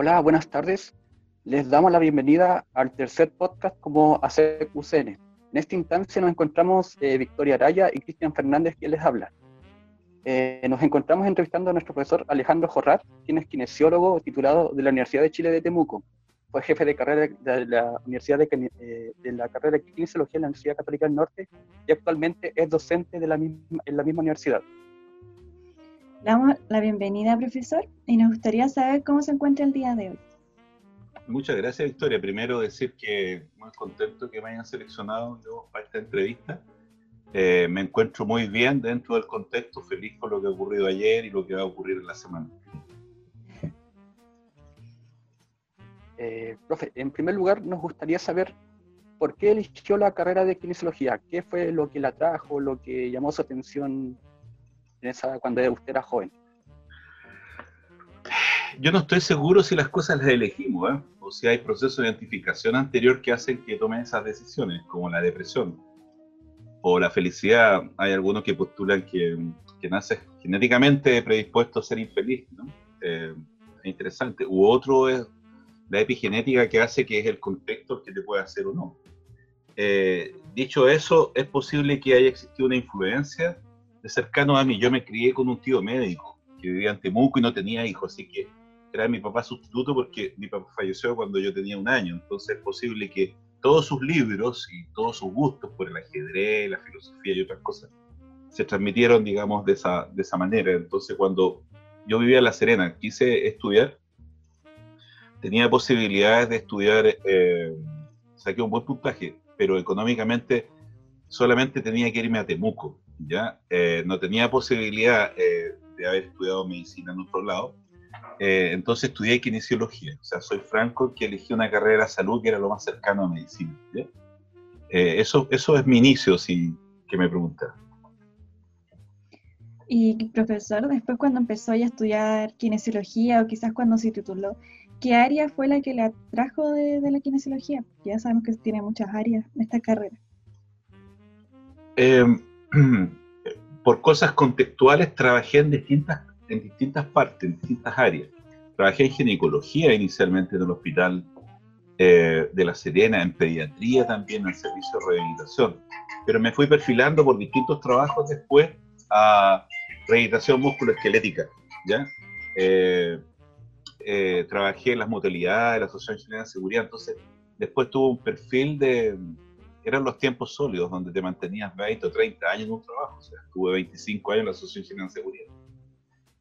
Hola, buenas tardes. Les damos la bienvenida al tercer podcast como ASEC UCN. En esta instancia nos encontramos eh, Victoria Araya y Cristian Fernández, quien les habla. Eh, nos encontramos entrevistando a nuestro profesor Alejandro Jorrat, quien es kinesiólogo titulado de la Universidad de Chile de Temuco. Fue jefe de carrera de la Universidad de, eh, de la carrera de Kinesiología en la Universidad Católica del Norte y actualmente es docente de en la misma universidad. Le damos la bienvenida, profesor, y nos gustaría saber cómo se encuentra el día de hoy. Muchas gracias, Victoria. Primero decir que muy contento que me hayan seleccionado para esta entrevista. Eh, me encuentro muy bien dentro del contexto, feliz con lo que ha ocurrido ayer y lo que va a ocurrir en la semana. Eh, profe, en primer lugar nos gustaría saber por qué eligió la carrera de kinesiología, qué fue lo que la trajo, lo que llamó su atención cuando usted era joven? Yo no estoy seguro si las cosas las elegimos, ¿eh? o si hay procesos de identificación anterior que hacen que tomen esas decisiones, como la depresión o la felicidad. Hay algunos que postulan que, que nace genéticamente predispuesto a ser infeliz, ¿no? Eh, es interesante. U otro es la epigenética que hace que es el contexto que te puede hacer o no. Eh, dicho eso, es posible que haya existido una influencia de cercano a mí. Yo me crié con un tío médico que vivía en Temuco y no tenía hijos, así que era mi papá sustituto porque mi papá falleció cuando yo tenía un año. Entonces es posible que todos sus libros y todos sus gustos por el ajedrez, la filosofía y otras cosas se transmitieron, digamos, de esa, de esa manera. Entonces cuando yo vivía en La Serena, quise estudiar, tenía posibilidades de estudiar, eh, saqué un buen puntaje, pero económicamente solamente tenía que irme a Temuco. ¿Ya? Eh, no tenía posibilidad eh, de haber estudiado medicina en otro lado, eh, entonces estudié kinesiología. O sea, soy franco que elegí una carrera de salud que era lo más cercano a medicina. eso, eso es mi inicio, si que me pregunta. Y profesor, después cuando empezó a estudiar kinesiología o quizás cuando se tituló, ¿qué área fue la que le atrajo de, de la kinesiología? Ya sabemos que tiene muchas áreas en esta carrera. Eh, por cosas contextuales trabajé en distintas, en distintas partes, en distintas áreas. Trabajé en ginecología inicialmente en el hospital eh, de La Serena, en pediatría también, en el servicio de rehabilitación. Pero me fui perfilando por distintos trabajos después a rehabilitación musculoesquelética. ¿ya? Eh, eh, trabajé en las modalidades de la Asociación Chilena de Seguridad, entonces después tuve un perfil de, eran los tiempos sólidos, donde te mantenías 20 o 30 años en un trabajo. O sea, estuve 25 años en la Asociación de Seguridad.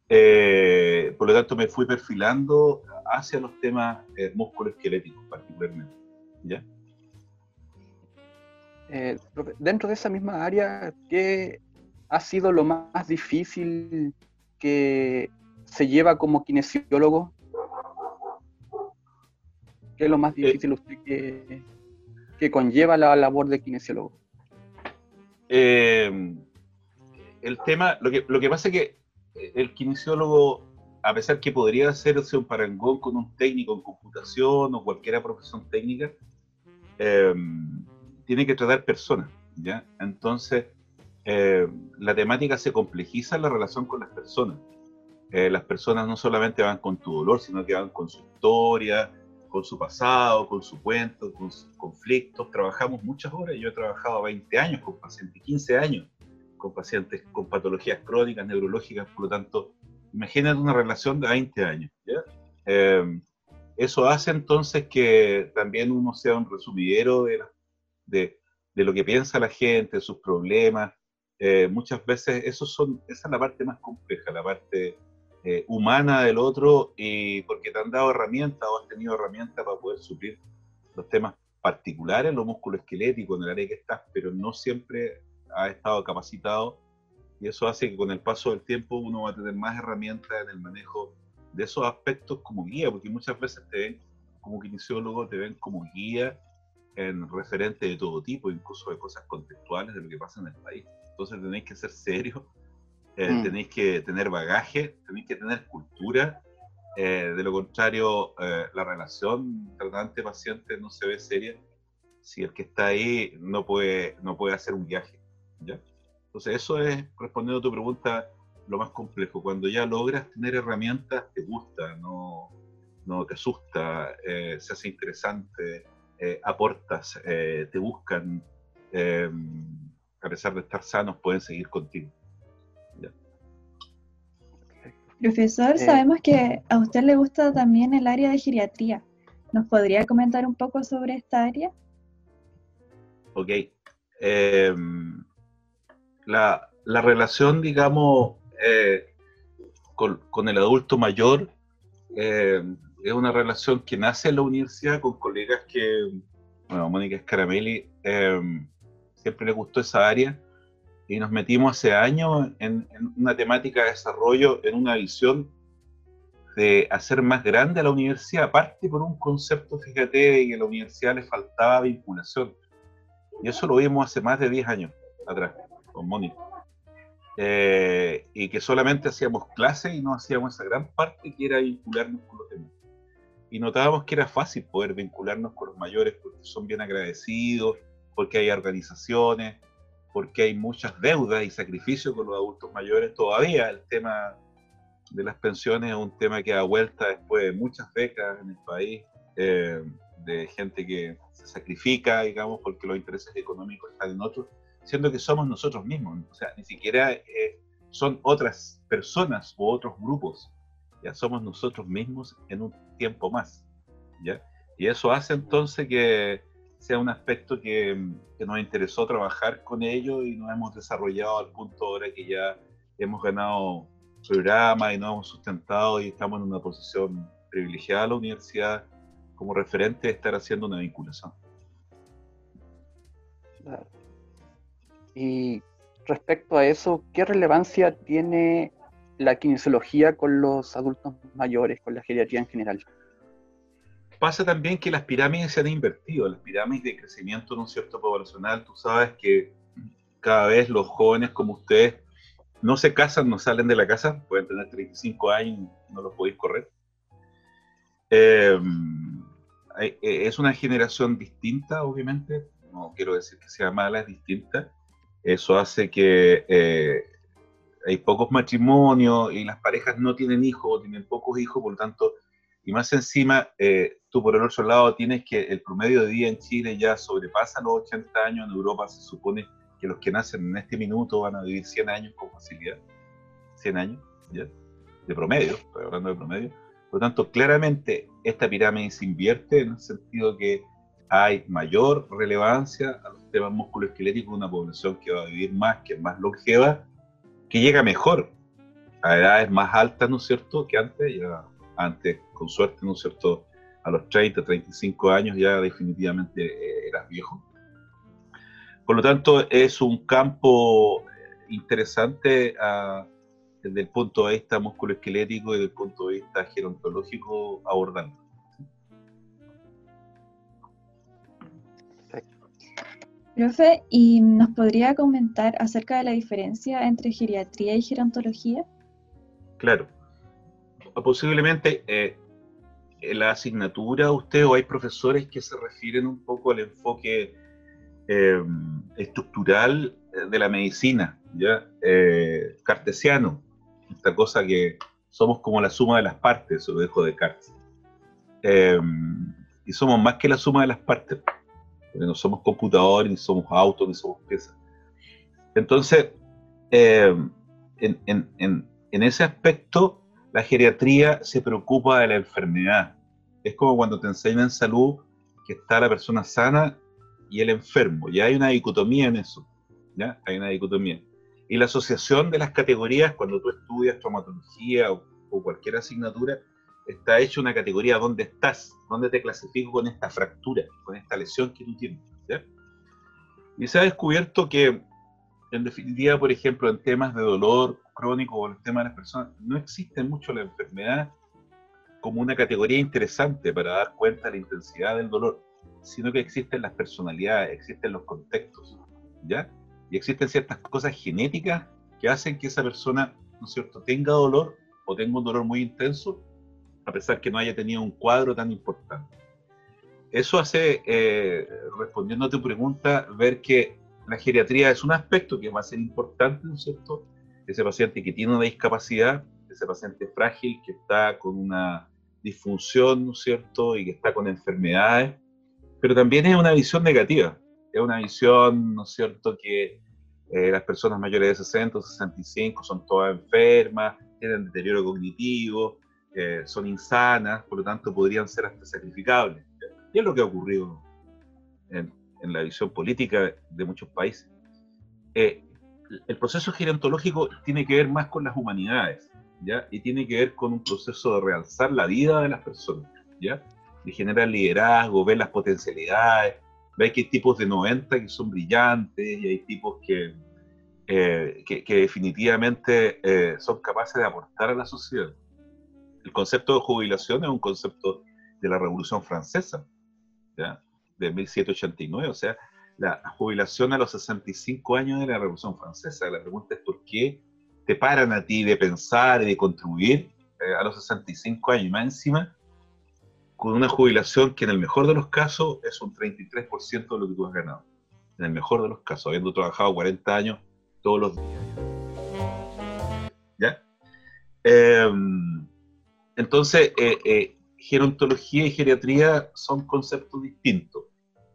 Eh, por lo tanto, me fui perfilando hacia los temas eh, musculoesqueléticos, particularmente. ¿Ya? Eh, dentro de esa misma área, ¿qué ha sido lo más difícil que se lleva como kinesiólogo? ¿Qué es lo más difícil usted que, que conlleva la labor de kinesiólogo? Eh, el tema, lo que, lo que pasa es que el kinesiólogo, a pesar que podría hacerse un parangón con un técnico en computación o cualquier profesión técnica, eh, tiene que tratar personas, ¿ya? Entonces, eh, la temática se complejiza en la relación con las personas. las personas no solamente van con tu dolor, sino que van con su historia, con su pasado, con su cuento, con sus conflictos. Trabajamos muchas horas. Yo he trabajado 20 años con pacientes, 15 años con pacientes con patologías crónicas, neurológicas. Por lo tanto, imagínate una relación de 20 años. Eh, eso hace entonces que también uno sea un resumidero de, de, de lo que piensa la gente, sus problemas. Eh, muchas veces eso son, esa es la parte más compleja, la parte eh, humana del otro y porque te han dado herramientas o has tenido herramientas para poder suplir los temas particulares, lo musculoesquelético en el área que estás, pero no siempre has estado capacitado y eso hace que con el paso del tiempo uno va a tener más herramientas en el manejo de esos aspectos como guía, porque muchas veces te ven como kinesiólogo, te ven como guía en referente de todo tipo, incluso de cosas contextuales de lo que pasa en el país. Entonces tenéis que ser serios eh, mm. tenéis que tener bagaje, tenéis que tener cultura. Eh, de lo contrario, eh, la relación tratante-paciente no se ve seria si el que está ahí no puede, no puede hacer un viaje. ¿ya? Entonces, eso es, respondiendo a tu pregunta, lo más complejo. Cuando ya logras tener herramientas, te gusta, no, no te asusta, eh, se hace interesante, eh, aportas, eh, te buscan, a pesar de estar sanos, pueden seguir contigo. Profesor, sabemos que a usted le gusta también el área de geriatría. ¿Nos podría comentar un poco sobre esta área? Ok. Em, la, la, relación, digamos, con, con, el adulto mayor es una relación que nace en la universidad con colegas que, bueno, Mónica Scaramelli em, siempre le gustó esa área y nos metimos hace años en, una temática de desarrollo, en una visión de hacer más grande a la universidad, aparte por un concepto, fíjate, que a la universidad le faltaba vinculación. Y eso lo vimos hace más de 10 años atrás, con Mónica. Eh, y que solamente hacíamos clases y no hacíamos esa gran parte que era vincularnos con los demás y notábamos que era fácil poder vincularnos con los mayores porque son bien agradecidos, porque hay organizaciones, porque hay muchas deudas y sacrificios con los adultos mayores. Todavía el tema de las pensiones es un tema que da vuelta después de muchas décadas en el país, eh, de gente que se sacrifica, digamos, porque los intereses económicos están en otros, siendo que somos nosotros mismos, o sea, ni siquiera eh, son otras personas u otros grupos ya somos nosotros mismos en un tiempo más, ¿ya? Y eso hace entonces que sea un aspecto que, nos interesó trabajar con ellos y nos hemos desarrollado al punto ahora que ya hemos ganado programa y nos hemos sustentado y estamos en una posición privilegiada a la universidad como referente de estar haciendo una vinculación. Y respecto a eso, ¿qué relevancia tiene la kinesiología con los adultos mayores, con la geriatría en general. Pasa también que las pirámides se han invertido, las pirámides de crecimiento ¿no cierto poblacional. Tú sabes que cada vez los jóvenes como ustedes no se casan, no salen de la casa, pueden tener 35 años, no los podéis correr. Em, eh, es una generación distinta, obviamente, no quiero decir que sea mala, es distinta. Eso hace que eh, hay pocos matrimonios y las parejas no tienen hijos o tienen pocos hijos, por lo tanto, y más encima, eh, tú por el otro lado tienes que el promedio de vida en Chile ya sobrepasa los 80 años, en Europa se supone que los que nacen en este minuto van a vivir 100 años con facilidad, 100 años, ¿ya? De promedio, estoy hablando de promedio. Por lo tanto, claramente esta pirámide se invierte en el sentido que hay mayor relevancia a los temas musculoesqueléticos de una población que va a vivir más, que es más longeva, que llega mejor a edades más altas, ¿no es cierto?, que antes, ya antes, con suerte, ¿no es cierto?, a los 30, 35 años ya definitivamente eh, eras viejo. Por lo tanto, es un campo eh, interesante ah, desde el punto de vista musculoesquelético y desde el punto de vista gerontológico abordando. Profe, ¿y nos podría comentar acerca de la diferencia entre geriatría y gerontología? Claro. Posiblemente eh, la asignatura usted o hay profesores que se refieren un poco al enfoque eh, estructural de la medicina, ¿ya? Eh, cartesiano, esta cosa que somos como la suma de las partes, eso lo dejo de Cartes. y somos más que la suma de las partes no somos computadores, ni somos autos, ni somos piezas. Entonces, eh, en, ese aspecto, la geriatría se preocupa de la enfermedad. Es como cuando te enseñan salud que está la persona sana y el enfermo. Ya hay una dicotomía en eso. ¿ya? Hay una dicotomía. Y la asociación de las categorías, cuando tú estudias traumatología o, o cualquier asignatura, está hecho una categoría dónde estás, dónde te clasifico con esta fractura, con esta lesión que tú tienes. Y se ha descubierto que, en definitiva, por ejemplo, en temas de dolor crónico o el tema de las personas, no existe mucho la enfermedad como una categoría interesante para dar cuenta de la intensidad del dolor, sino que existen las personalidades, existen los contextos, ¿ya? Y existen ciertas cosas genéticas que hacen que esa persona, ¿no es cierto?, tenga dolor o tenga un dolor muy intenso a pesar que no haya tenido un cuadro tan importante. Eso hace, eh, respondiendo a tu pregunta, ver que la geriatría es un aspecto que va a ser importante, ¿no es cierto? Ese paciente que tiene una discapacidad, ese paciente frágil que está con una disfunción, ¿no es cierto? Y que está con enfermedades, pero también es una visión negativa. Es una visión, ¿no es cierto?, que eh, las personas mayores de 60 o 65 son todas enfermas, tienen deterioro cognitivo, eh, son insanas, por lo tanto podrían ser hasta sacrificables. Y es lo que ha ocurrido en, la visión política de muchos países. Eh, el proceso gerontológico tiene que ver más con las humanidades, ¿ya? Y tiene que ver con un proceso de realzar la vida de las personas, ¿ya? De generar liderazgo, ver las potencialidades, ver que hay tipos de 90 que son brillantes y hay tipos que, eh, que, definitivamente eh, son capaces de aportar a la sociedad. El concepto de jubilación es un concepto de la Revolución Francesa, ¿ya? de 1789, o sea, la jubilación a los 65 años de la Revolución Francesa. La pregunta es por qué te paran a ti de pensar y de contribuir eh, a los 65 años más encima con una jubilación que en el mejor de los casos es un 33% de lo que tú has ganado. En el mejor de los casos, habiendo trabajado 40 años todos los días. ¿Ya? Em, entonces, eh, eh, gerontología y geriatría son conceptos distintos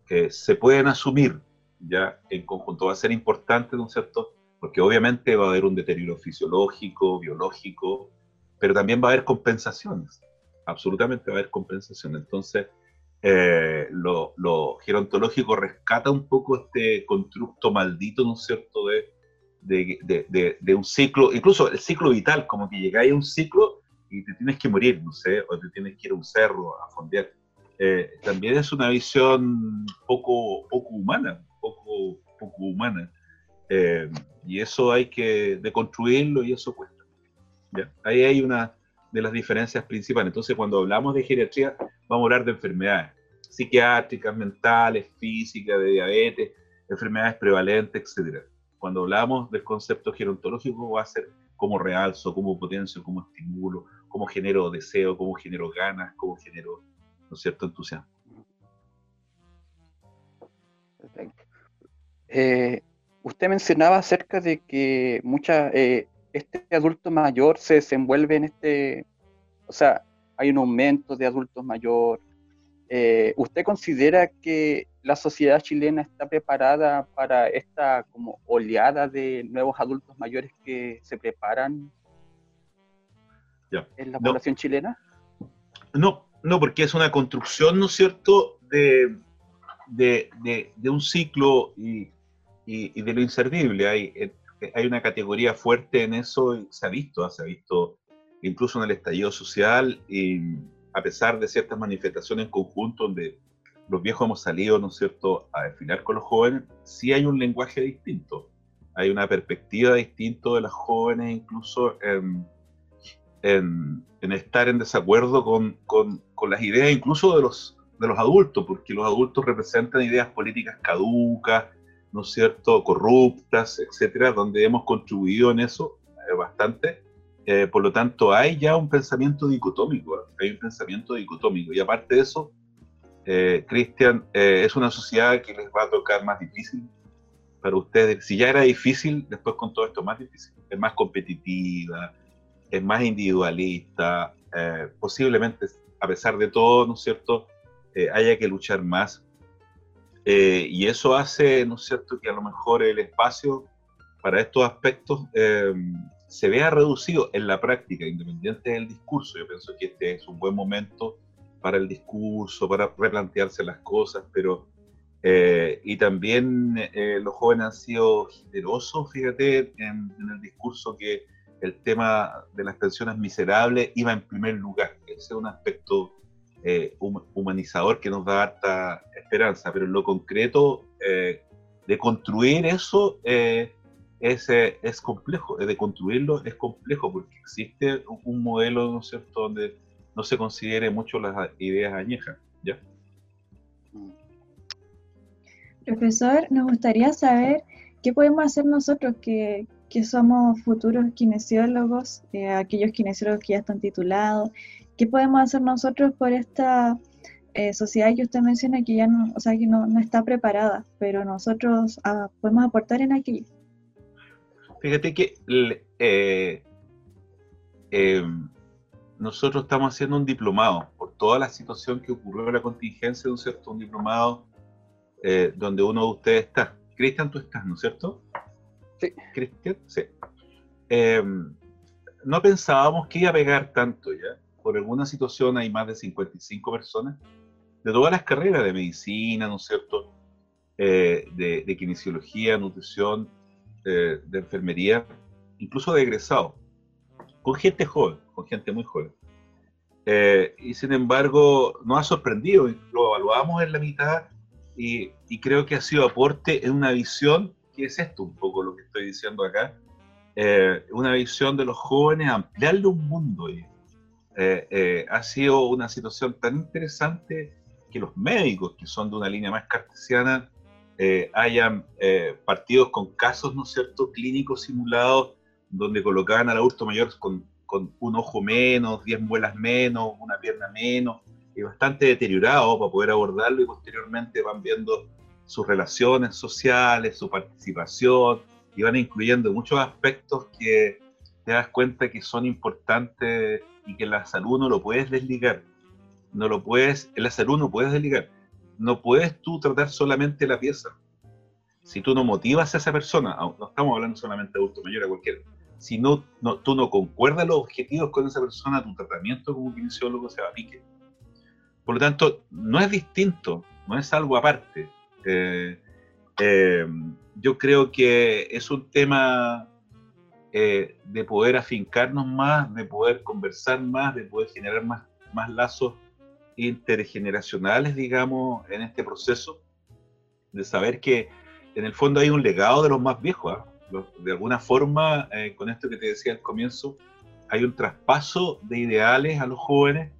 que se pueden asumir ya en conjunto. Va a ser importante, ¿no es cierto? Porque obviamente va a haber un deterioro fisiológico, biológico, pero también va a haber compensaciones. Absolutamente va a haber compensaciones. Entonces, eh, lo, gerontológico rescata un poco este constructo maldito, ¿no es cierto?, de, de, de, un ciclo, incluso el ciclo vital, como que llegáis a un ciclo y te tienes que morir, no sé, o te tienes que ir a un cerro a fondear. Eh, también es una visión poco, poco humana, poco, poco humana. Eh, y eso hay que deconstruirlo y eso cuesta. Ahí hay una de las diferencias principales. Entonces, cuando hablamos de geriatría, vamos a hablar de enfermedades psiquiátricas, mentales, físicas, de diabetes, enfermedades prevalentes, etc. Cuando hablamos del concepto gerontológico, va a ser cómo realzo, cómo potencio, cómo estimulo, cómo genero deseo, cómo genero ganas, cómo genero, ¿no es cierto?, entusiasmo. Perfecto. Eh, usted mencionaba acerca de que mucha, eh, este adulto mayor se desenvuelve en este, o sea, hay un aumento de adultos mayor. Eh, ¿Usted considera que la sociedad chilena está preparada para esta como oleada de nuevos adultos mayores que se preparan en la población chilena? No, no, porque es una construcción, ¿no es cierto?, de, de, de, un ciclo y, y, de lo inservible. Hay, eh, hay una categoría fuerte en eso y se ha visto, se ha visto incluso en el estallido social, y a pesar de ciertas manifestaciones en conjunto donde los viejos hemos salido, ¿no es cierto?, a desfilar con los jóvenes, sí hay un lenguaje distinto, hay una perspectiva distinta de las jóvenes, incluso en, en, en estar en desacuerdo con, con, con, las ideas incluso de los, de los adultos, porque los adultos representan ideas políticas caducas, ¿no es cierto?, corruptas, etcétera, donde hemos contribuido en eso eh, bastante. Eh, por lo tanto, hay ya un pensamiento dicotómico, ¿eh? hay un pensamiento dicotómico. Y aparte de eso, Cristian, es una sociedad que les va a tocar más difícil para ustedes. Si ya era difícil, después con todo esto más difícil. Es más competitiva, es más individualista, posiblemente, a pesar de todo, ¿no es cierto?, haya que luchar más eh, y eso hace, ¿no es cierto?, que a lo mejor el espacio para estos aspectos eh, se vea reducido en la práctica, independiente del discurso. Yo pienso que este es un buen momento para el discurso, para replantearse las cosas, pero... Eh, y también los jóvenes han sido generosos, fíjate, en, en, el discurso que el tema de las pensiones miserables iba en primer lugar. Ese es un aspecto humanizador que nos da harta esperanza, pero en lo concreto, eh, de construir eso eh, es, eh, es, complejo, de construirlo es complejo, porque existe un modelo, ¿no es cierto?, donde no se considere mucho las ideas añejas, ¿ya? Profesor, nos gustaría saber qué podemos hacer nosotros que, que somos futuros kinesiólogos, aquellos kinesiólogos que ya están titulados, qué podemos hacer nosotros por esta eh, sociedad que usted menciona que ya no, o sea, que no, no está preparada, pero nosotros ah, podemos aportar en aquello. Fíjate que eh, em, nosotros estamos haciendo un diplomado por toda la situación que ocurrió en la contingencia, ¿no es cierto? Un diplomado eh, donde uno de ustedes está. Cristian, tú estás, ¿no es cierto? Cristian. Em, no pensábamos que iba a pegar tanto ya. Por alguna situación hay más de 55 personas de todas las carreras de medicina, ¿no es cierto? Eh, de, de, nutrición, eh, de enfermería, incluso de egresado, con gente joven, con gente muy joven. Eh, y sin embargo, nos ha sorprendido, lo evaluamos en la mitad y, creo que ha sido aporte en una visión, que es esto un poco lo que estoy diciendo acá, una visión de los jóvenes, ampliarle un mundo. Y, ha sido una situación tan interesante que los médicos, que son de una línea más cartesiana, eh, hayan eh, partidos con casos, ¿no es cierto?, clínicos simulados, donde colocaban al adulto mayor con, con un ojo menos, 10 muelas menos, una pierna menos, y bastante deteriorado para poder abordarlo y posteriormente van viendo sus relaciones sociales, su participación, y van incluyendo muchos aspectos que te das cuenta que son importantes y que la salud no lo puedes desligar no lo puedes, en la salud no puedes desligar. No puedes tú tratar solamente la pieza. Si tú no motivas a esa persona, no estamos hablando solamente de adulto mayor, a cualquiera, si no, tú no concuerdas los objetivos con esa persona, tu tratamiento como kinesiólogo se va a pique. Por lo tanto, no es distinto, no es algo aparte. Eh, eh, yo creo que es un tema eh, de poder afincarnos más, de poder conversar más, de poder generar más, más lazos intergeneracionales, digamos, en este proceso, de saber que en el fondo hay un legado de los más viejos. ¿ah? De alguna forma, con esto que te decía al comienzo, hay un traspaso de ideales a los jóvenes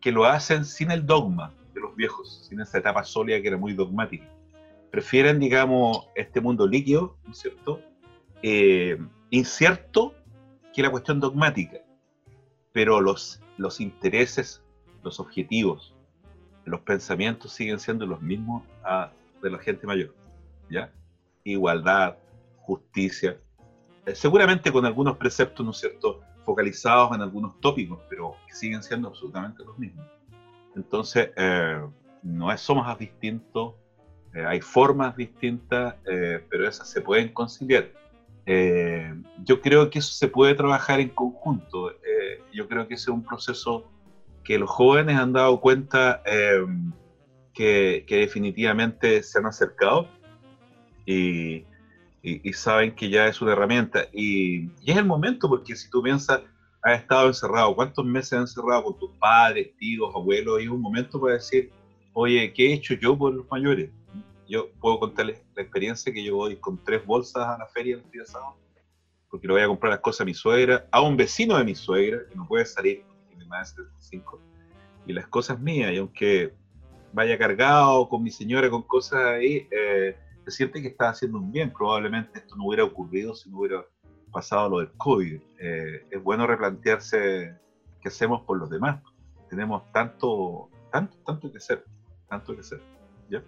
que lo hacen sin el dogma de los viejos, sin esa etapa sólida que era muy dogmática. Prefieren, digamos, este mundo líquido, ¿no es cierto? Eh, incierto que la cuestión dogmática, pero los, los intereses los objetivos, los pensamientos siguen siendo los mismos a, de la gente mayor, ¿ya? Igualdad, justicia, eh, seguramente con algunos preceptos, ¿no es cierto?, focalizados en algunos tópicos, pero siguen siendo absolutamente los mismos. Entonces, eh, no es, somos distintos, eh, hay formas distintas, pero esas se pueden conciliar. yo creo que eso se puede trabajar en conjunto. yo creo que ese es un proceso que los jóvenes han dado cuenta eh, que, definitivamente se han acercado y, saben que ya es una herramienta. Y, es el momento, porque si tú piensas, has estado encerrado, ¿cuántos meses has encerrado con tus padres, tíos, abuelos? Y es un momento para decir, oye, ¿qué he hecho yo por los mayores? Yo puedo contarles la experiencia que yo voy con tres bolsas a la feria el día sábado, porque le voy a comprar las cosas a mi suegra, a un vecino de mi suegra, que no puede salir más de 75, y las cosas mías, y aunque vaya cargado con mi señora con cosas ahí, eh, se siente que está haciendo un bien. Probablemente esto no hubiera ocurrido si no hubiera pasado lo del COVID. Eh, es bueno replantearse qué hacemos por los demás. Tenemos tanto, tanto, tanto que hacer, tanto que hacer. ¿Ya?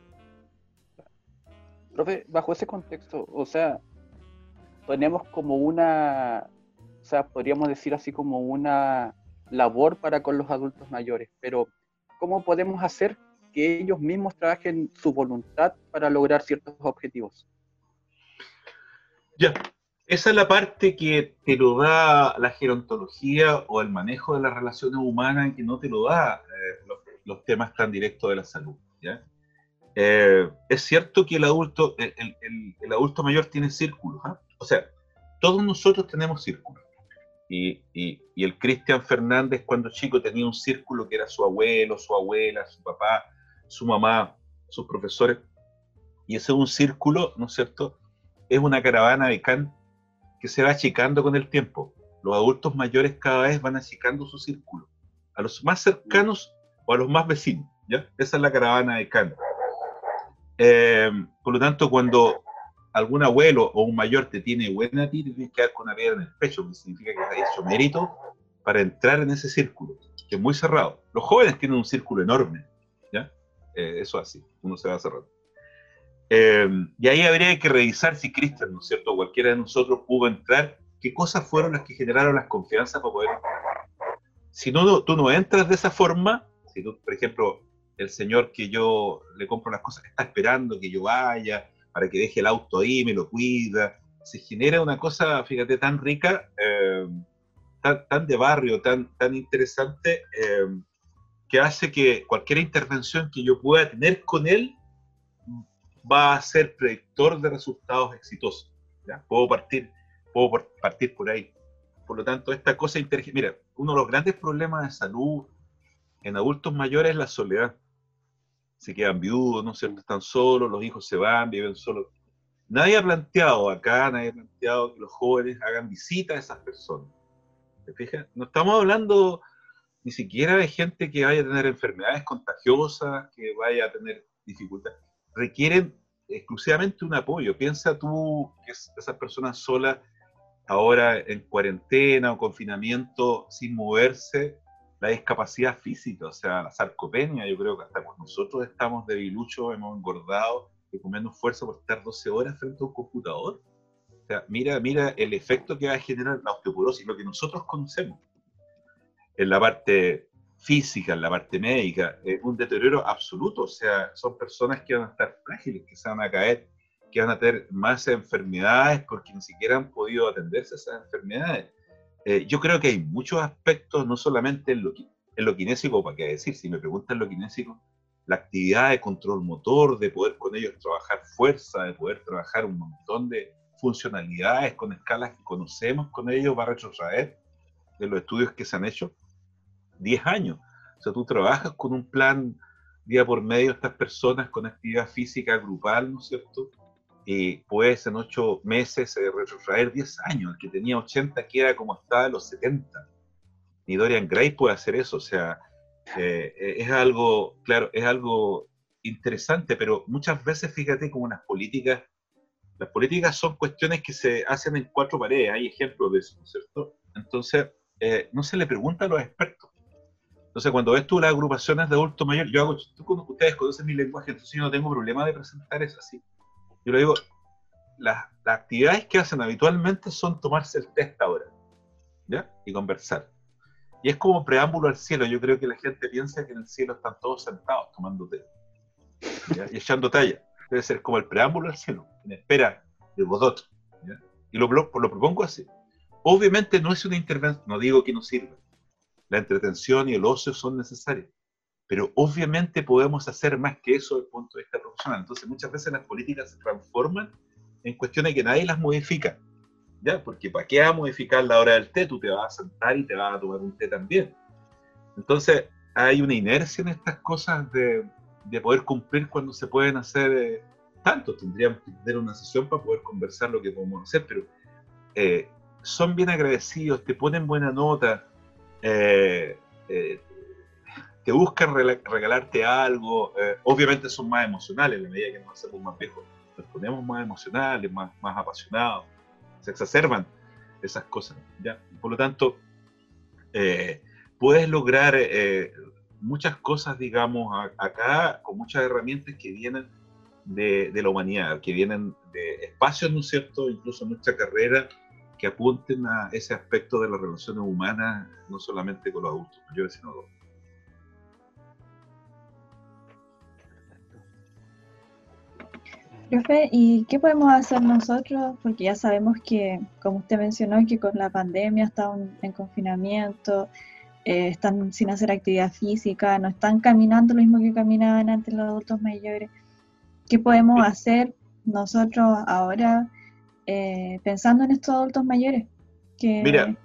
Profe, bajo ese contexto, o sea, tenemos como una, o sea, podríamos decir así como una labor para con los adultos mayores, pero ¿cómo podemos hacer que ellos mismos trabajen su voluntad para lograr ciertos objetivos? Ya, esa es la parte que te lo da la gerontología o el manejo de las relaciones humanas que no te lo da eh, los, temas tan directos de la salud. Eh, es cierto que el adulto, el, adulto mayor tiene círculos, ¿ah? o sea, todos nosotros tenemos círculos. Y, el Cristian Fernández cuando chico tenía un círculo que era su abuelo, su abuela, su papá, su mamá, sus profesores. Y ese es un círculo, ¿no es cierto? Es una caravana de Can que se va achicando con el tiempo. Los adultos mayores cada vez van achicando su círculo. A los más cercanos o a los más vecinos. ¿ya? Esa es la caravana de Can. Eh, por lo tanto, cuando algún abuelo o un mayor te tiene buena ti, te tienes que dar con una piedra en el pecho, que significa que has hecho mérito para entrar en ese círculo, que es muy cerrado. Los jóvenes tienen un círculo enorme, ¿ya? Eh, eso así, uno se va cerrando. Y ahí habría que revisar si Cristian, ¿no es cierto?, cualquiera de nosotros pudo entrar, qué cosas fueron las que generaron las confianzas para poder si no, tú no entras de esa forma, si tú, por ejemplo, el señor que yo le compro las cosas está esperando que yo vaya para que deje el auto ahí, me lo cuida, se genera una cosa, fíjate, tan rica, eh, tan, de barrio, tan, tan interesante, eh, que hace que cualquier intervención que yo pueda tener con él va a ser predictor de resultados exitosos. ¿ya? Puedo, partir, puedo partir por ahí. Por lo tanto, esta cosa inteligente, mira, uno de los grandes problemas de salud en adultos mayores es la soledad. Se quedan viudos, ¿no cierto? Están solos, los hijos se van, viven solos. Nadie ha planteado acá, nadie ha planteado que los jóvenes hagan visita a esas personas. ¿Te fijas? No estamos hablando ni siquiera de gente que vaya a tener enfermedades contagiosas, que vaya a tener dificultades. Requieren exclusivamente un apoyo. Piensa tú que esas personas solas, ahora en cuarentena o confinamiento, sin moverse, la discapacidad física, o sea, la sarcopenia, yo creo que hasta cuando nosotros estamos debiluchos, hemos engordado, y con menos fuerza por estar 12 horas frente a un computador. O sea, mira, mira el efecto que va a generar la osteoporosis, lo que nosotros conocemos en la parte física, en la parte médica, un deterioro absoluto. O sea, son personas que van a estar frágiles, que se van a caer, que van a tener más enfermedades porque ni siquiera han podido atenderse a esas enfermedades. Eh, yo creo que hay muchos aspectos, no solamente en lo, en lo kinésico, para qué decir, si me preguntan lo kinésico, la actividad de control motor, de poder con ellos trabajar fuerza, de poder trabajar un montón de funcionalidades con escalas que conocemos con ellos, va a retrotraer de los estudios que se han hecho 10 años. O sea, tú trabajas con un plan día por medio estas personas con actividad física grupal, ¿no es cierto? Y puedes en 8 meses eh, retrotraer 10 años. El que tenía 80 queda como estaba en los 70. Ni Dorian Gray puede hacer eso. O sea, eh, eh, es algo, claro, es algo interesante, pero muchas veces fíjate como las políticas, las políticas son cuestiones que se hacen en cuatro paredes, hay ejemplos de eso, ¿no es cierto? Entonces, eh, no se le pregunta a los expertos. Entonces, cuando ves tú las agrupaciones de adultos mayores, yo hago, tú, ustedes conocen mi lenguaje, entonces yo no tengo problema de presentar eso así. Yo le digo, las, actividades que hacen habitualmente son tomarse el test ahora, ¿ya? Y conversar. Y es como preámbulo al cielo. Yo creo que la gente piensa que en el cielo están todos sentados tomando té y echando talla. Debe ser como el preámbulo al cielo, en espera de Godot. Y lo, lo, propongo así. Obviamente no es una intervención, no digo que no sirva. La entretención y el ocio son necesarios. Pero obviamente podemos hacer más que eso desde el punto de vista profesional. Entonces muchas veces las políticas se transforman en cuestiones que nadie las modifica ¿ya? Porque ¿para qué vas a modificar la hora del té? Tú te vas a sentar y te vas a tomar un té también. Entonces, hay una inercia en estas cosas de, de poder cumplir cuando se pueden hacer eh, tanto. Tendríamos que tener una sesión para poder conversar lo que podemos hacer, pero eh, son bien agradecidos, te ponen buena nota, eh, te buscan regalarte algo. obviamente son más emocionales en la medida que nos hacemos más viejos. Nos ponemos más emocionales, más, apasionados se exacerban esas cosas. ¿ya? Por lo tanto, eh, puedes lograr eh, muchas cosas, digamos, acá con muchas herramientas que vienen de, la humanidad, que vienen de espacios, ¿no es cierto?, incluso nuestra carrera, que apunten a ese aspecto de las relaciones humanas, no solamente con los adultos mayores, sino con Profe, ¿y qué podemos hacer nosotros? Porque ya sabemos que, como usted mencionó, que con la pandemia están en confinamiento, eh, están sin hacer actividad física, no están caminando lo mismo que caminaban antes los adultos mayores. ¿Qué podemos hacer nosotros ahora eh, pensando en estos adultos mayores? Mira,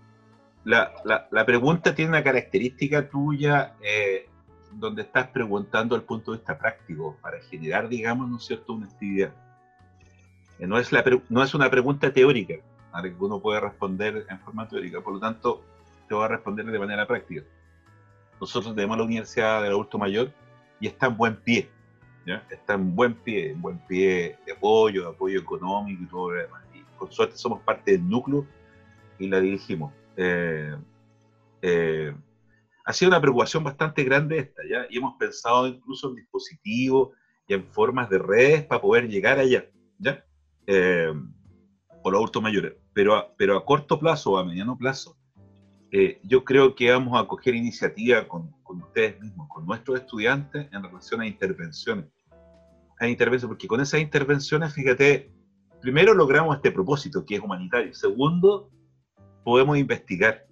la, la, pregunta tiene una característica tuya eh, donde estás preguntando al punto de vista práctico, para generar, digamos, ¿no es cierto?, una actividad. Eh, no es, la, no es una pregunta teórica, a la que uno puede responder en forma teórica, por lo tanto, te voy a responder de manera práctica. Nosotros tenemos la Universidad del Adulto Mayor y está en buen pie, ¿ya? está en buen pie, en buen pie de apoyo, de apoyo económico y todo lo demás. Con suerte somos parte del núcleo y la dirigimos. Eh, eh, ha sido una preocupación bastante grande esta, ¿ya? Y hemos pensado incluso en dispositivos y en formas de redes para poder llegar allá, ¿ya? Eh, por los adultos mayores. Pero a, pero a corto plazo o a mediano plazo, eh, yo creo que vamos a coger iniciativa con, con, ustedes mismos, con nuestros estudiantes en relación a intervenciones. A intervenciones, porque con esas intervenciones, fíjate, primero logramos este propósito que es humanitario. Segundo, podemos investigar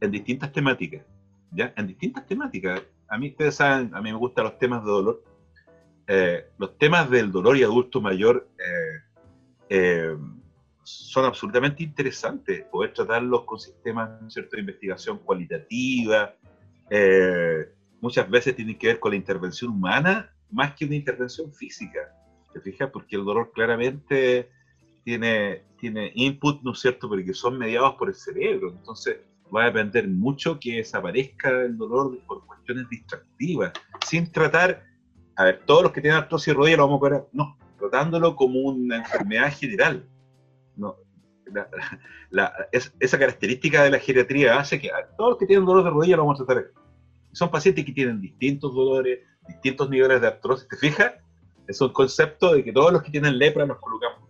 en distintas temáticas, ¿ya? En distintas temáticas. A mí, ustedes saben, a mí me gustan los temas de dolor. Eh, los temas del dolor y adulto mayor eh, eh, son absolutamente interesantes. Poder tratarlos con sistemas ¿cierto? de investigación cualitativa. muchas veces tienen que ver con la intervención humana más que una intervención física. ¿Te fijas? Porque el dolor claramente tiene, tiene input, ¿no es cierto? Porque son mediados por el cerebro. Entonces, va a depender mucho que desaparezca el dolor por cuestiones distractivas, sin tratar, a ver, todos los que tienen artrosis rodilla lo vamos a ver, no, tratándolo como una enfermedad general. No, esa característica de la geriatría hace que todos los que tienen dolor de rodilla lo vamos a tratar. Son pacientes que tienen distintos dolores, distintos niveles de artrosis. ¿Te fijas? Es un concepto de que todos los que tienen lepra nos colocamos.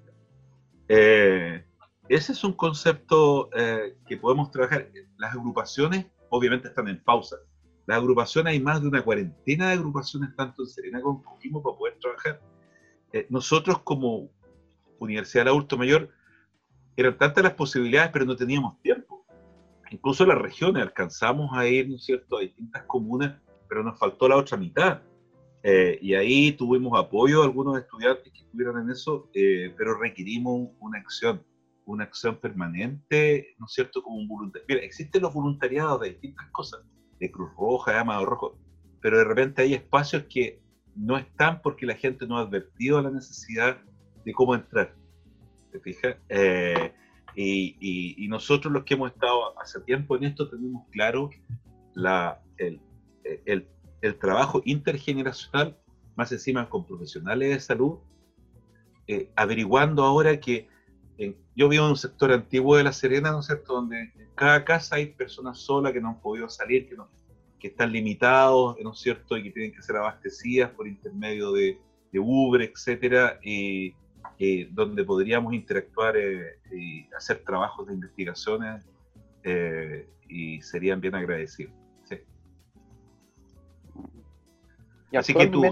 Eh, ese es un concepto eh, que podemos trabajar. Las agrupaciones obviamente están en pausa. Las agrupaciones, hay más de una cuarentena de agrupaciones, tanto en Serena como en Coquimbo, para poder trabajar. Eh, nosotros como Universidad de Adulto Mayor, eran tantas las posibilidades, pero no teníamos tiempo. Incluso las regiones alcanzamos a ir, ¿no es cierto?, a distintas comunas, pero nos faltó la otra mitad. Eh, y ahí tuvimos apoyo de algunos estudiantes que estuvieron en eso, pero requerimos una acción una acción permanente, ¿no es cierto?, como un voluntariado. Mira, existen los voluntariados de distintas cosas, de Cruz Roja, de Amado Rojo, pero de repente hay espacios que no están porque la gente no ha advertido la necesidad de cómo entrar. ¿Te fijas? Eh, y, nosotros los que hemos estado hace tiempo en esto tenemos claro la, el, el, trabajo intergeneracional, más encima con profesionales de salud, eh, averiguando ahora que yo vivo en un sector antiguo de La Serena, ¿no es cierto?, donde en cada casa hay personas solas que no han podido salir, que, no, que están limitados, ¿no es cierto?, y que tienen que ser abastecidas por intermedio de, de Uber, etcétera, y, donde podríamos interactuar eh, y hacer trabajos de investigaciones eh, y serían bien agradecidos. Así, que tu,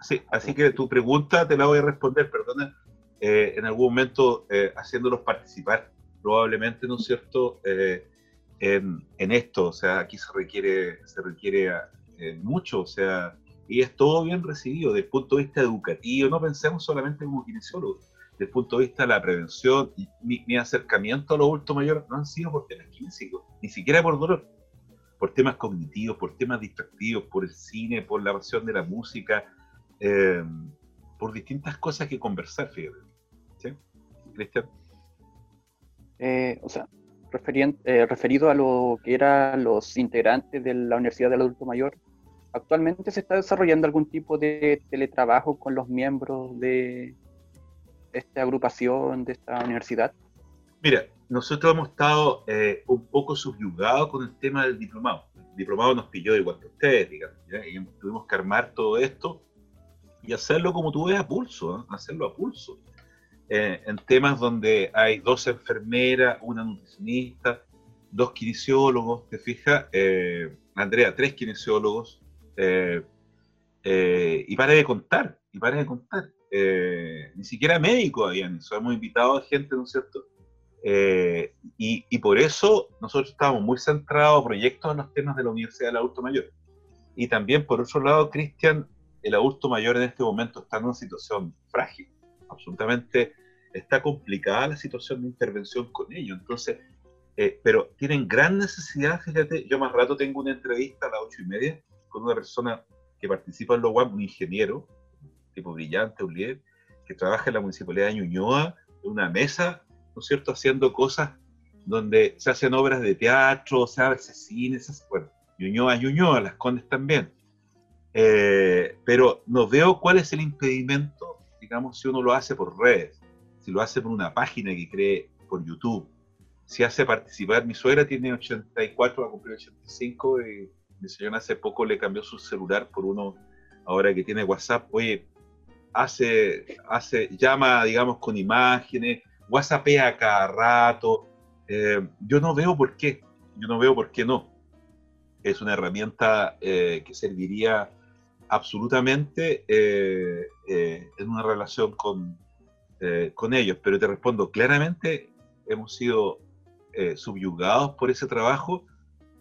sí, así que tu pregunta te la voy a responder, perdona, eh, en algún momento eh, haciéndolos participar, probablemente, ¿no es cierto?, eh, en, en, esto, o sea, aquí se requiere, se requiere mucho, o sea, y es todo bien recibido desde el punto de vista educativo, no pensemos solamente como kinesiólogos, desde el punto de vista de la prevención, mi, mi acercamiento a los adultos mayores no han sido por temas kinésicos, ni siquiera por dolor, por temas cognitivos, por temas distractivos, por el cine, por la pasión de la música, por distintas cosas que conversar, fíjate. Cristian? Eh, o sea, eh, referido a lo que eran los integrantes de la Universidad del Adulto Mayor, ¿actualmente se está desarrollando algún tipo de teletrabajo con los miembros de esta agrupación, de esta universidad? Mira, nosotros hemos estado eh, un poco subyugados con el tema del diplomado. El diplomado nos pilló igual que ustedes, digamos, y tuvimos que armar todo esto y hacerlo como tú ves a pulso, hacerlo a pulso. Eh, en temas donde hay dos enfermeras, una nutricionista, dos kinesiólogos, ¿te fijas? Eh, Andrea, tres kinesiólogos, eh, y para de contar, y para de contar. ni siquiera médicos habían eso, hemos invitado a gente, ¿no es cierto? Y, y, por eso nosotros estábamos muy centrados, proyectos en los temas de la Universidad del Adulto Mayor. Y también, por otro lado, Cristian, el adulto mayor en este momento está en una situación frágil, absolutamente está complicada la situación de intervención con ellos. Entonces, eh, pero tienen gran necesidad, fíjate, yo más rato tengo una entrevista a las ocho y media con una persona que participa en lo UAM, un ingeniero, tipo brillante, un líder, que trabaja en la municipalidad de Ñuñoa, en una mesa, ¿no es cierto?, haciendo cosas donde se hacen obras de teatro, se hace cine, se hace, bueno, Ñuñoa Ñuñoa, las Condes también. Eh, pero no veo cuál es el impedimento, digamos, si uno lo hace por redes si lo hace por una página que cree por YouTube, si hace participar, mi suegra tiene 84, va a cumplir 85, y mi señora hace poco le cambió su celular por uno ahora que tiene WhatsApp, oye, hace, hace, llama, digamos, con imágenes, WhatsAppea cada rato, eh, yo no veo por qué, yo no veo por qué no. Es una herramienta eh, que serviría absolutamente eh, eh, en una relación con, con ellos, pero te respondo claramente, hemos sido subyugados por ese trabajo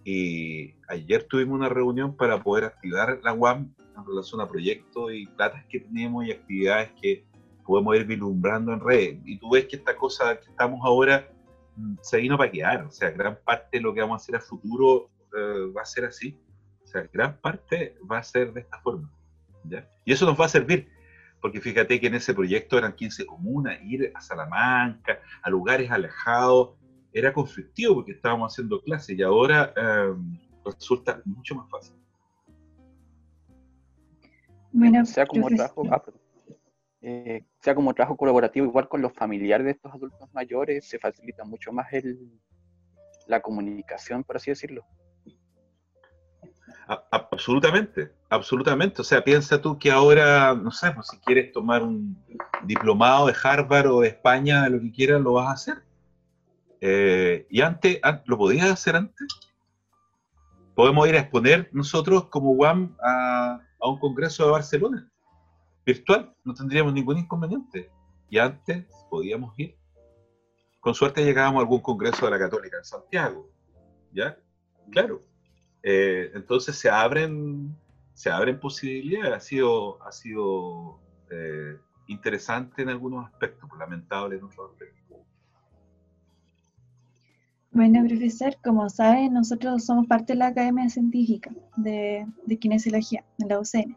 y ayer tuvimos una reunión para poder activar la UAM en relación a proyectos y platas que tenemos y actividades que podemos ir vislumbrando en red. Y tú ves que esta cosa que estamos ahora mm, se vino para quedar. O sea, gran parte de lo que vamos a hacer a futuro eh, va a ser así. O sea, gran parte va a ser de esta forma. ¿ya? Y eso nos va a servir. Porque fíjate que en ese proyecto eran 15 comunas, ir a Salamanca, a lugares alejados, era conflictivo porque estábamos haciendo clases y ahora eh, resulta mucho más fácil. Bueno, sea como trabajo, ah, eh, sea como trabajo colaborativo, igual con los familiares de estos adultos mayores, se facilita mucho más el, la comunicación, por así decirlo. absolutamente, absolutamente. O sea, piensa tú que ahora, no sé, pues, si quieres tomar un diplomado de Harvard o de España, lo que quieras, lo vas a hacer. Eh, y antes, ¿lo podías hacer antes? Podemos ir a exponer nosotros como UAM a, a un congreso de Barcelona, virtual, no tendríamos ningún inconveniente. Y antes podíamos ir. Con suerte llegábamos a algún congreso de la Católica en Santiago, ¿ya? Claro. Eh, entonces se abren, se abren posibilidades. Ha sido, ha sido eh, interesante en algunos aspectos, lamentable en otros. Bueno, profesor, como saben, nosotros somos parte de la Academia Científica de, de Kinesiología, en la UCN.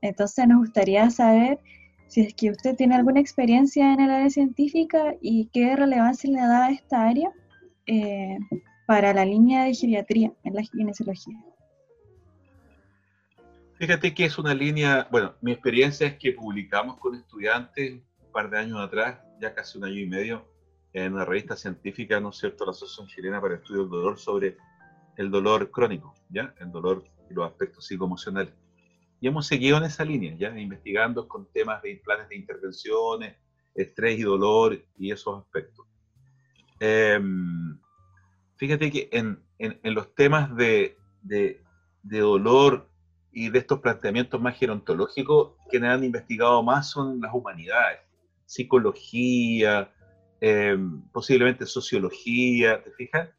Entonces nos gustaría saber si es que usted tiene alguna experiencia en el área científica y qué relevancia le da a esta área eh, para la línea de geriatría en la kinesiología. Fíjate que es una línea, bueno, mi experiencia es que publicamos con estudiantes un par de años atrás, ya casi un año y medio, en una revista científica, ¿no es cierto?, la Asociación Chilena para el Estudio del Dolor sobre el dolor crónico, ¿ya? El dolor y los aspectos psicoemocionales. Y hemos seguido en esa línea, ¿ya? Investigando con temas de planes de intervenciones, estrés y dolor y esos aspectos. Em, fíjate que en, en, en los temas de, de, de, dolor y de estos planteamientos más gerontológicos, quienes han investigado más son las humanidades, psicología, Em, posiblemente sociología, ¿te fijas?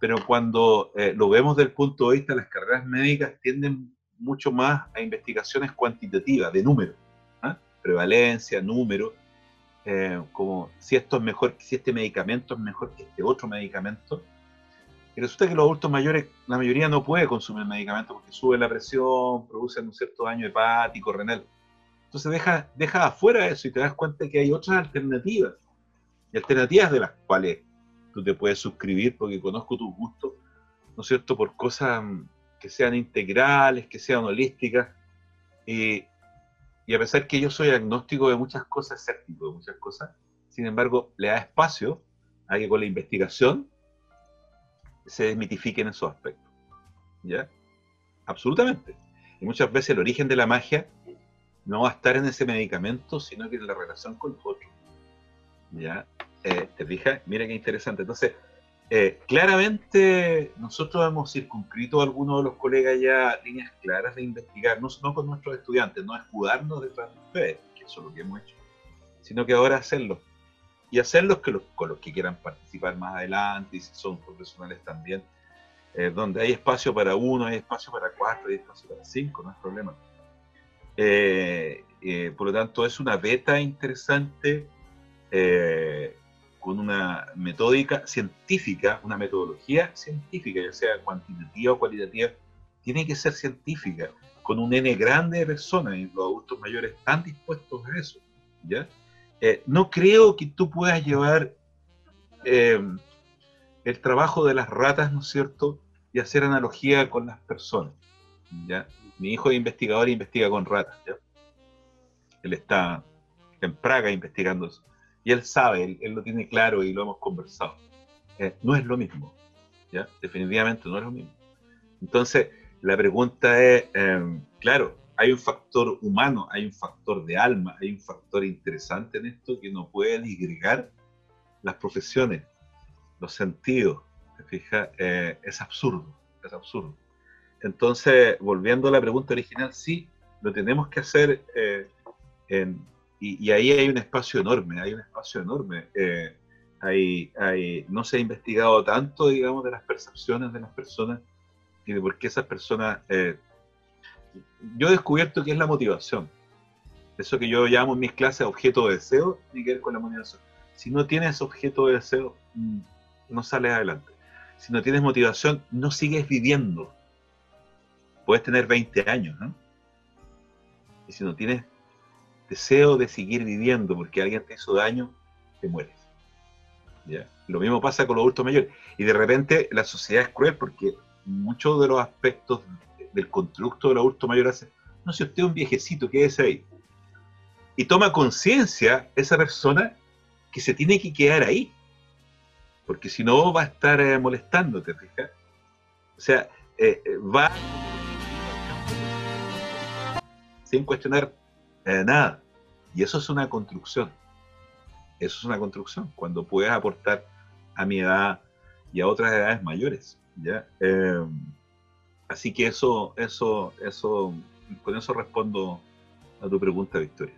Pero cuando eh, lo vemos desde el punto de vista las carreras médicas, tienden mucho más a investigaciones cuantitativas, de números, ¿ah? prevalencia, número, eh, como si esto es mejor, si este medicamento es mejor que este otro medicamento. Y resulta que los adultos mayores, la mayoría no puede consumir medicamentos porque sube la presión, producen un cierto daño hepático, renal. Entonces deja, deja afuera eso y te das cuenta que hay otras alternativas alternativas de las cuales tú te puedes suscribir porque conozco tus gustos, ¿no es cierto?, por cosas que sean integrales, que sean holísticas. Y, y a pesar que yo soy agnóstico de muchas cosas, escéptico de muchas cosas, sin embargo, le da espacio a que con la investigación se desmitifiquen esos aspectos. ¿Ya? Absolutamente. Y muchas veces el origen de la magia no va a estar en ese medicamento, sino que en la relación con los otros. ¿Ya? Eh, ¿Te fijas? Mira qué interesante. Entonces, eh, claramente nosotros hemos circunscrito a algunos de los colegas ya líneas claras de investigar, no, con nuestros estudiantes, no escudarnos detrás de ustedes, que eso es lo que hemos hecho, sino que ahora hacerlo. Y hacerlo que con los que quieran participar más adelante, y si son profesionales también, eh, donde hay espacio para uno, hay espacio para cuatro, hay espacio para cinco, no es problema. por lo tanto, es una beta interesante eh, con una metódica científica, una metodología científica, ya sea cuantitativa o cualitativa, tiene que ser científica, con un N grande de personas, y los adultos mayores están dispuestos a eso. ¿ya? Eh, no creo que tú puedas llevar eh, el trabajo de las ratas, ¿no es cierto?, y hacer analogía con las personas. ¿ya? Mi hijo es investigador y investiga con ratas. ¿ya? Él está en Praga investigando eso y él sabe, él, lo tiene claro y lo hemos conversado. Eh, no es lo mismo, ¿ya? Definitivamente no es lo mismo. Entonces, la pregunta es, em, claro, hay un factor humano, hay un factor de alma, hay un factor interesante en esto que no puede disgregar las profesiones, los sentidos, ¿Te fijas? Eh, es absurdo, es absurdo. Entonces, volviendo a la pregunta original, sí, lo tenemos que hacer eh, y, ahí hay un espacio enorme, hay un espacio enorme. Eh, hay, hay, no se ha investigado tanto, digamos, de las percepciones de las personas y de por qué esas personas... yo he descubierto que es la motivación. Eso que yo llamo en mis clases objeto de deseo, tiene que ver con la motivación. Si no tienes objeto de deseo, mm, no sales adelante. Si no tienes motivación, no sigues viviendo. Puedes tener 20 años, ¿no? Y si no tienes deseo de seguir viviendo porque alguien te hizo daño, te mueres. ¿Ya? Lo mismo pasa con los adultos mayores. Y de repente la sociedad es cruel porque muchos de los aspectos del constructo del adulto mayor hace, no sé, usted es un viejecito, quédese ahí. Y toma conciencia esa persona que se tiene que quedar ahí. Porque si no va a estar eh, molestándote, fijas. O sea, eh, eh, va sin cuestionar nada. Y eso es una construcción. Eso es una construcción. Cuando puedes aportar a mi edad y a otras edades mayores. ¿ya? así que eso, eso, eso, con eso respondo a tu pregunta, Victoria.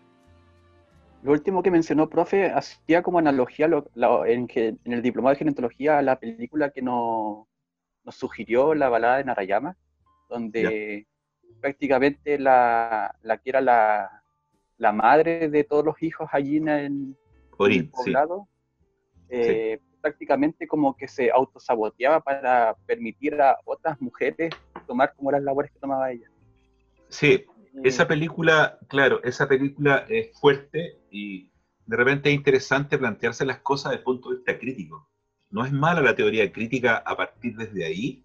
Lo último que mencionó, profe, hacía como analogía en, en, el diplomado de genetología a la película que nos, sugirió la balada de Narayama, donde prácticamente la, que era la, madre de todos los hijos allí en, el poblado, eh, prácticamente como que se autosaboteaba para permitir a otras mujeres tomar como las labores que tomaba ella. Sí, esa película, claro, esa película es fuerte y de repente es interesante plantearse las cosas desde el punto de vista crítico. No es mala la teoría crítica a partir desde ahí.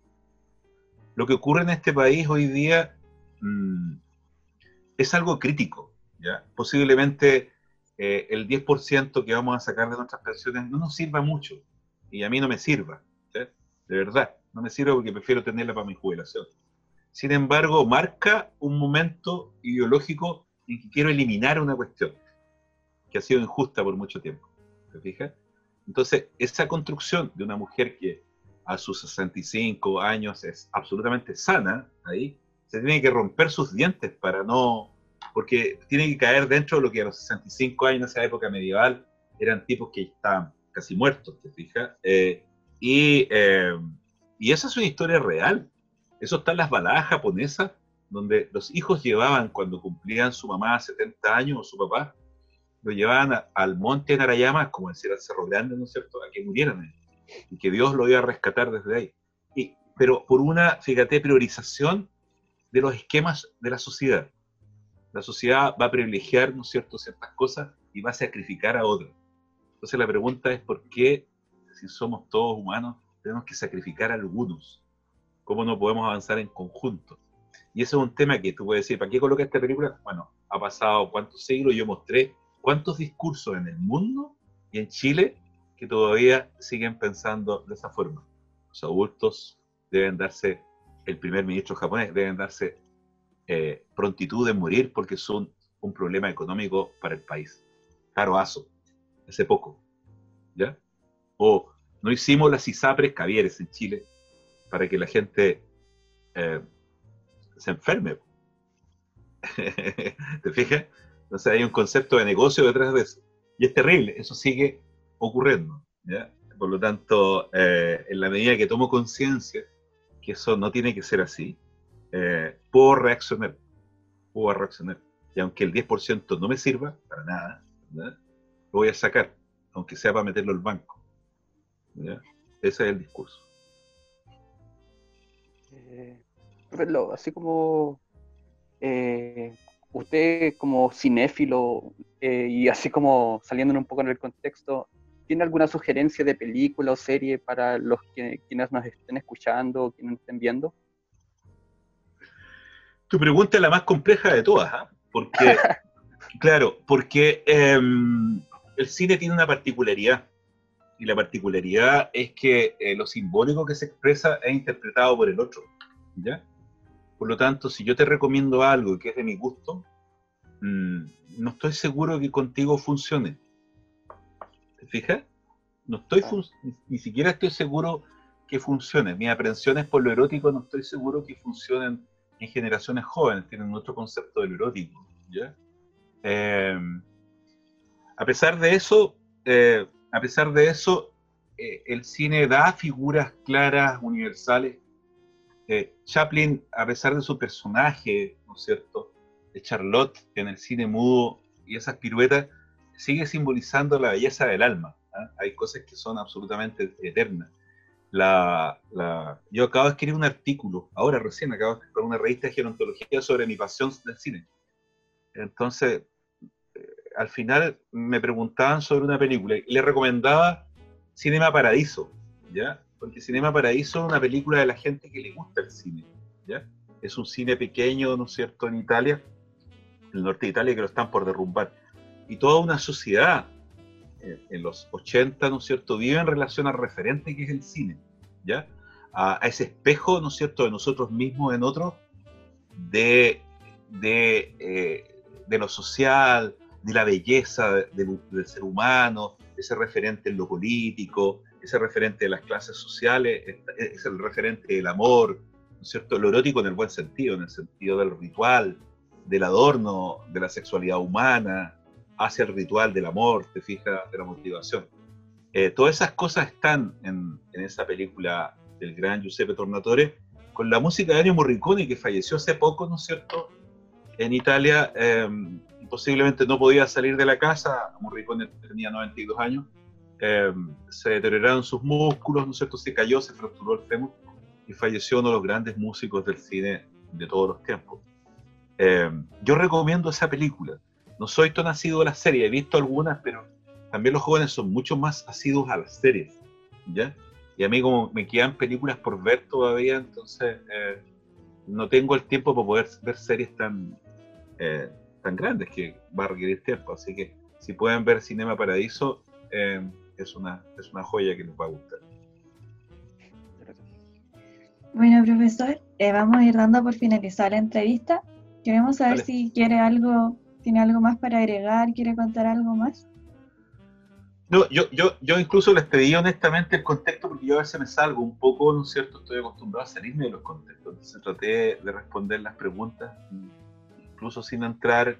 Lo que ocurre en este país hoy día mm, es algo crítico. ¿Ya? Posiblemente eh, el 10% que vamos a sacar de nuestras pensiones no nos sirva mucho y a mí no me sirva. De verdad, no me sirve porque prefiero tenerla para mi jubilación. Sin embargo, marca un momento ideológico en que quiero eliminar una cuestión que ha sido injusta por mucho tiempo. ¿Te fijas? Entonces, esa construcción de una mujer que a sus 65 años es absolutamente sana, ahí, se tiene que romper sus dientes para no, porque tiene que caer dentro de lo que a los 65 años en esa época medieval eran tipos que estaban casi muertos, ¿te fijas? Eh, y, eh, y esa es una historia real. Eso está en las baladas japonesas, donde los hijos llevaban, cuando cumplían su mamá 70 años o su papá, lo llevaban al monte Narayama, como decir al Cerro Grande, ¿no es cierto?, a que murieran y que Dios lo iba a rescatar desde ahí. Y, pero por una, fíjate, priorización de los esquemas de la sociedad. La sociedad va a privilegiar, ¿no cierto?, ciertas cosas y va a sacrificar a otras. Entonces la pregunta es por qué, si somos todos humanos, tenemos que sacrificar a algunos cómo no podemos avanzar en conjunto. Y ese es un tema que tú puedes decir, ¿para qué coloca esta película? Bueno, ha pasado cuántos siglos, yo mostré cuántos discursos en el mundo y en Chile que todavía siguen pensando de esa forma. Los adultos deben darse, el primer ministro japonés deben darse eh, prontitud de morir porque son un problema económico para el país. Caro Aso, hace poco. ¿Ya? O no hicimos las ISAPRES Cavieres en Chile para que la gente eh, se enferme. ¿Te fijas? Entonces hay un concepto de negocio detrás de eso. Y es terrible, eso sigue ocurriendo. Por lo tanto, eh, en la medida que tomo conciencia que eso no tiene que ser así, eh, puedo reaccionar. Puedo reaccionar. Y aunque el 10% no me sirva para nada, lo voy a sacar, aunque sea para meterlo al banco. Ese es el discurso. Eh, así como eh, usted como cinéfilo eh, y así como saliendo un poco en el contexto, ¿tiene alguna sugerencia de película o serie para los que, quienes nos estén escuchando o quienes nos estén viendo? Tu pregunta es la más compleja de todas, ¿ah? porque, claro, porque em, el cine tiene una particularidad y la particularidad es que eh, lo simbólico que se expresa es interpretado por el otro. ¿ya? Por lo tanto, si yo te recomiendo algo que es de mi gusto, mm, no estoy seguro que contigo funcione. ¿Te fijas? No estoy ni siquiera estoy seguro que funcione. Mis aprensiones por lo erótico no estoy seguro que funcionen en generaciones jóvenes, tienen otro concepto del erótico. Eh, a pesar de eso, eh, a pesar de eso, eh, el cine da figuras claras, universales. Chaplin, a pesar de su personaje, ¿no es cierto?, de Charlotte en el cine mudo y esas piruetas, sigue simbolizando la belleza del alma. ¿ah? Hay cosas que son absolutamente eternas. La, yo acabo de escribir un artículo, ahora recién acabo de escribir una revista de gerontología sobre mi pasión del cine. Entonces, eh, al final me preguntaban sobre una película y le recomendaba Cinema Paradiso, ¿ya? Porque Cinema Paradiso es una película de la gente que le gusta el cine, ¿ya? Es un cine pequeño, ¿no es cierto?, en Italia, en el norte de Italia, que lo están por derrumbar. Y toda una sociedad en los 80, ¿no es cierto?, vive en relación al referente que es el cine, ¿ya? A, ese espejo, ¿no es cierto?, de nosotros mismos en otros, de, de, eh, de lo social, de la belleza del, ser humano, ese referente en lo político, ese referente de las clases sociales, es el referente del amor, ¿no es cierto?, lo erótico en el buen sentido, en el sentido del ritual, del adorno, de la sexualidad humana, hacia el ritual del amor, te fijas, de la motivación. Eh, todas esas cosas están en, esa película del gran Giuseppe Tornatore, con la música de Ennio Morricone, que falleció hace poco, ¿no es cierto?, en Italia, em, posiblemente no podía salir de la casa, Morricone tenía 92 años, em, se deterioraron sus músculos, ¿no es cierto?, se cayó, se fracturó el fémur y falleció uno de los grandes músicos del cine de todos los tiempos. Em, yo recomiendo esa película no soy tan asiduo a las series, he visto algunas, pero también los jóvenes son mucho más asiduos a las series, ¿ya? Y a mí como me quedan películas por ver todavía, entonces eh, no tengo el tiempo para poder ver series tan, eh, tan grandes que va a requerir tiempo. Así que si pueden ver Cinema Paradiso, eh, es, una, es una joya que les va a gustar. Bueno, profesor, vamos a ir dando por finalizar la entrevista. Queremos saber si quiere algo ¿Tiene algo más para agregar? ¿Quiere contar algo más? No, yo, yo, yo incluso les pedí honestamente el contexto porque yo a veces me salgo un poco, ¿no es cierto? Estoy acostumbrado a salirme de los contextos. Entonces traté de responder las preguntas, incluso sin entrar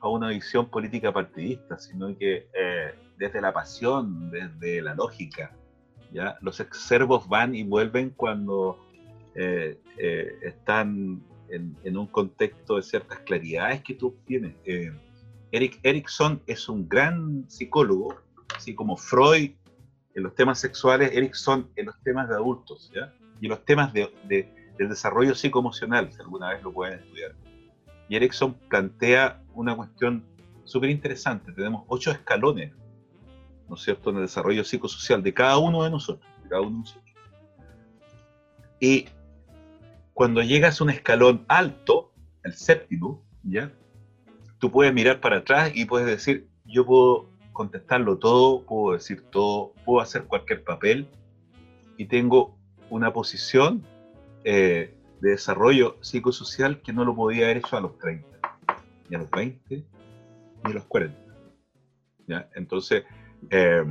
a una visión política partidista, sino que eh, desde la pasión, desde la lógica. ¿ya? Los excervos van y vuelven cuando eh, eh, están en, un contexto de ciertas claridades que tú tienes. Eh, Eric Erickson es un gran psicólogo, así como Freud en los temas sexuales, Erickson en los temas de adultos, ¿ya? y los temas de, del desarrollo psicoemocional, si alguna vez lo pueden estudiar. Y Erickson plantea una cuestión súper interesante. Tenemos ocho escalones, ¿no es cierto?, en el desarrollo psicosocial de cada uno de nosotros. De cada uno de nosotros. Y cuando llegas a un escalón alto, el séptimo, ¿ya? Tú puedes mirar para atrás y puedes decir, yo puedo contestarlo todo, puedo decir todo, puedo hacer cualquier papel y tengo una posición eh, de desarrollo psicosocial que no lo podía haber hecho a los 30, ni a los 20, ni a los 40. ¿ya? Entonces, eh,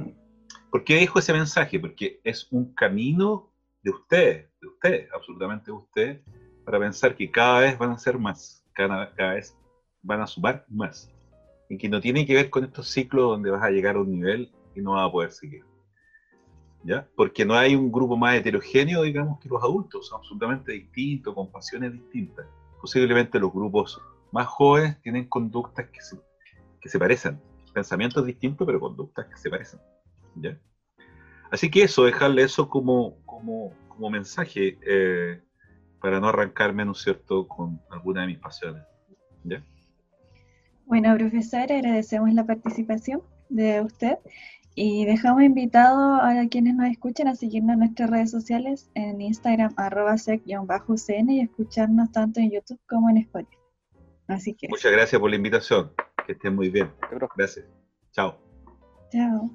¿por qué dejo ese mensaje? Porque es un camino de ustedes, de ustedes, absolutamente de ustedes, para pensar que cada vez van a ser más, cada, cada vez van a sumar más. Y que no tiene que ver con estos ciclos donde vas a llegar a un nivel y no vas a poder seguir. ¿Ya? Porque no hay un grupo más heterogéneo, digamos, que los adultos, son absolutamente distintos, con pasiones distintas. Posiblemente los grupos más jóvenes tienen conductas que se, que se parecen, pensamientos distintos, pero conductas que se parecen. ¿Ya? Así que eso, dejarle eso como, como, como mensaje eh, para no arrancarme, ¿no es cierto?, con alguna de mis pasiones. ¿Ya? Bueno, profesor, agradecemos la participación de usted y dejamos invitado a quienes nos escuchen a seguirnos en nuestras redes sociales en Instagram arroba sec-ucn y escucharnos tanto en YouTube como en Spotify. Así que. Muchas gracias por la invitación. Que estén muy bien. Gracias. Chao. Chao.